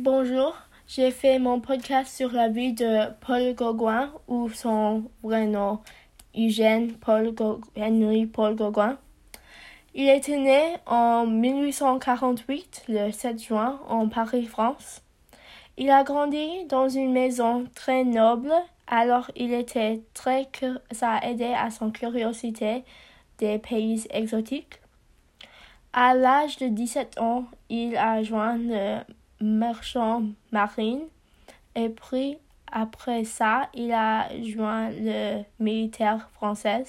Bonjour, j'ai fait mon podcast sur la vie de Paul Gauguin ou son vrai nom Eugène Paul Henry Paul Gauguin. Il était né en 1848, le 7 juin, en Paris, France. Il a grandi dans une maison très noble, alors il était très ça a aidé à son curiosité des pays exotiques. À l'âge de 17 ans, il a joint le marchand marine et puis après ça, il a joint le militaire français.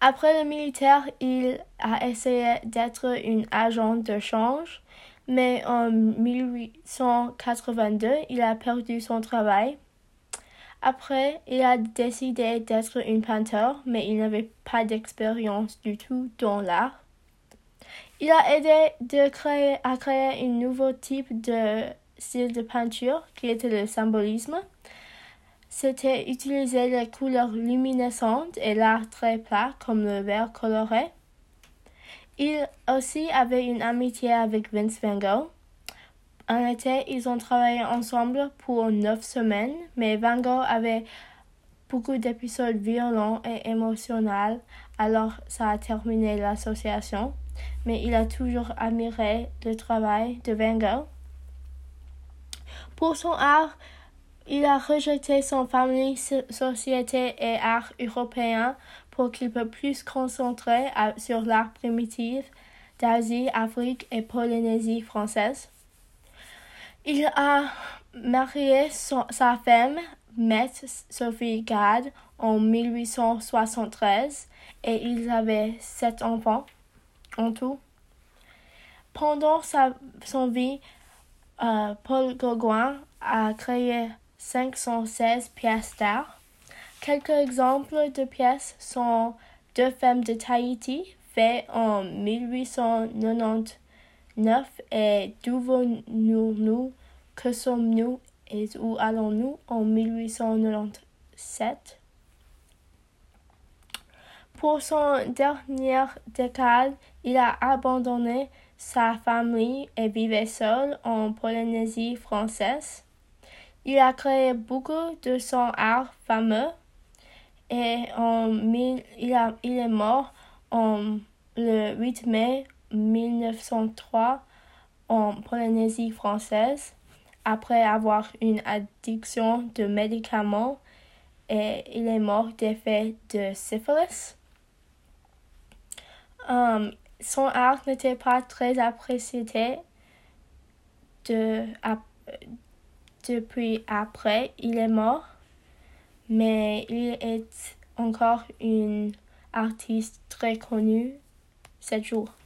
Après le militaire, il a essayé d'être un agent de change, mais en 1882, il a perdu son travail. Après, il a décidé d'être un peintre, mais il n'avait pas d'expérience du tout dans l'art. Il a aidé à créer un nouveau type de style de peinture qui était le symbolisme. C'était utiliser les couleurs luminescentes et l'art très plat comme le vert coloré. Il aussi avait une amitié avec Vince Van Gogh. En été, ils ont travaillé ensemble pour neuf semaines, mais Van Gogh avait beaucoup d'épisodes violents et émotionnels, alors ça a terminé l'association. Mais il a toujours admiré le travail de Van Gogh. Pour son art, il a rejeté son famille, société et art européen pour qu'il puisse plus concentrer sur l'art primitif d'Asie, Afrique et Polynésie française. Il a marié sa femme, Mette Sophie Gad, en 1873 et ils avaient sept enfants en tout. Pendant sa, son vie, euh, Paul Gauguin a créé 516 pièces d'art. Quelques exemples de pièces sont Deux femmes de Tahiti, fait en 1899, et D'où venons-nous, que sommes-nous et où allons-nous en 1897. Pour son dernier décade, il a abandonné sa famille et vivait seul en Polynésie française. Il a créé beaucoup de son art fameux et en il, a, il est mort en, le 8 mai 1903 en Polynésie française après avoir une addiction de médicaments et il est mort d'effet de syphilis. Um, son art n'était pas très apprécié de, depuis après il est mort, mais il est encore un artiste très connu ce jour.